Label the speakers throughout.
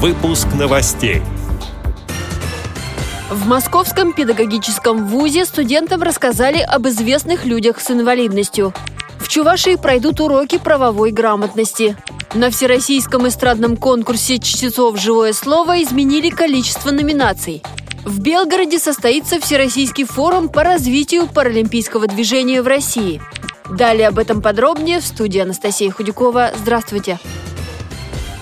Speaker 1: Выпуск новостей.
Speaker 2: В Московском педагогическом вузе студентам рассказали об известных людях с инвалидностью. В Чувашии пройдут уроки правовой грамотности. На Всероссийском эстрадном конкурсе чтецов «Живое слово» изменили количество номинаций. В Белгороде состоится Всероссийский форум по развитию паралимпийского движения в России. Далее об этом подробнее в студии Анастасия Худякова. Здравствуйте!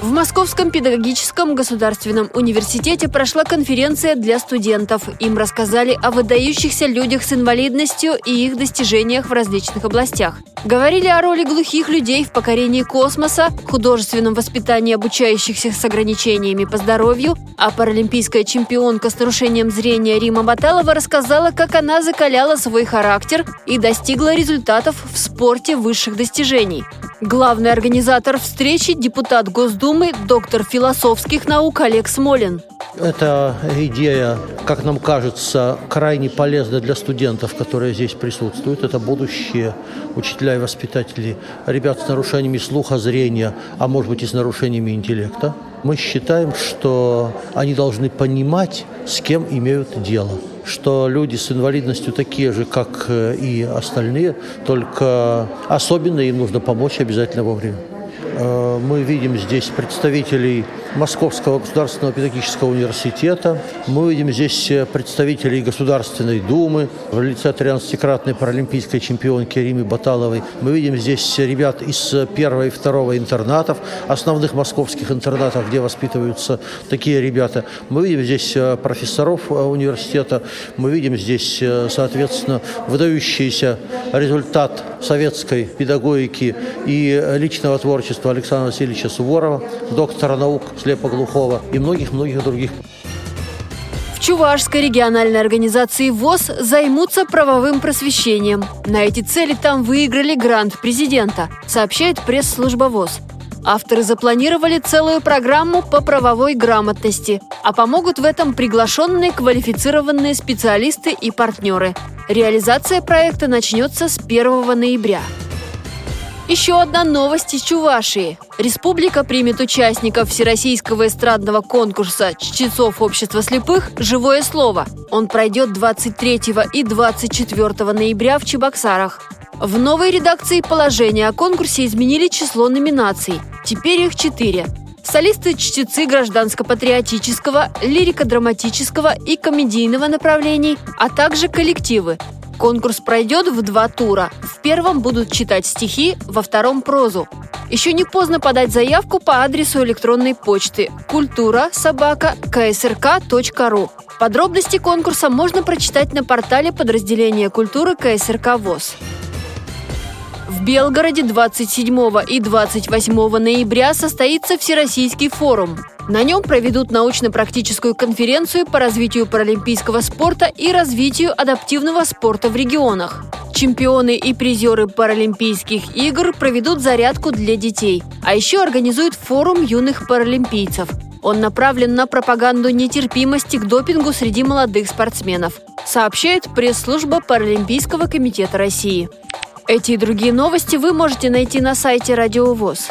Speaker 2: В Московском педагогическом государственном университете прошла конференция для студентов. Им рассказали о выдающихся людях с инвалидностью и их достижениях в различных областях. Говорили о роли глухих людей в покорении космоса, художественном воспитании обучающихся с ограничениями по здоровью, а паралимпийская чемпионка с нарушением зрения Рима Баталова рассказала, как она закаляла свой характер и достигла результатов в спорте высших достижений. Главный организатор встречи – депутат Госдумы, доктор философских наук Олег Смолин.
Speaker 3: Эта идея, как нам кажется, крайне полезна для студентов, которые здесь присутствуют. Это будущие учителя и воспитатели ребят с нарушениями слуха, зрения, а может быть и с нарушениями интеллекта. Мы считаем, что они должны понимать, с кем имеют дело что люди с инвалидностью такие же, как э, и остальные, только особенно им нужно помочь обязательно вовремя. Э, мы видим здесь представителей Московского государственного педагогического университета. Мы видим здесь э, представителей Государственной Думы в лице 13-кратной паралимпийской чемпионки Римы Баталовой. Мы видим здесь ребят из первого и второго интернатов, основных московских интернатов, где воспитываются такие ребята. Мы видим здесь э, профессоров университета. Мы видим здесь, соответственно, выдающийся результат советской педагогики и личного творчества Александра Васильевича Суворова, доктора наук слепоглухого и многих-многих других.
Speaker 2: В Чувашской региональной организации ВОЗ займутся правовым просвещением. На эти цели там выиграли грант президента, сообщает пресс-служба ВОЗ. Авторы запланировали целую программу по правовой грамотности, а помогут в этом приглашенные квалифицированные специалисты и партнеры. Реализация проекта начнется с 1 ноября. Еще одна новость из Чувашии. Республика примет участников Всероссийского эстрадного конкурса чтецов общества слепых «Живое слово». Он пройдет 23 и 24 ноября в Чебоксарах. В новой редакции положения о конкурсе изменили число номинаций. Теперь их четыре. Солисты-чтецы гражданско-патриотического, лирико-драматического и комедийного направлений, а также коллективы Конкурс пройдет в два тура. В первом будут читать стихи, во втором – прозу. Еще не поздно подать заявку по адресу электронной почты культура собака ksrk.ru. Подробности конкурса можно прочитать на портале подразделения культуры КСРК ВОЗ. В Белгороде 27 и 28 ноября состоится Всероссийский форум. На нем проведут научно-практическую конференцию по развитию паралимпийского спорта и развитию адаптивного спорта в регионах. Чемпионы и призеры Паралимпийских игр проведут зарядку для детей, а еще организуют форум юных паралимпийцев. Он направлен на пропаганду нетерпимости к допингу среди молодых спортсменов, сообщает пресс-служба Паралимпийского комитета России. Эти и другие новости вы можете найти на сайте Радио ВОЗ.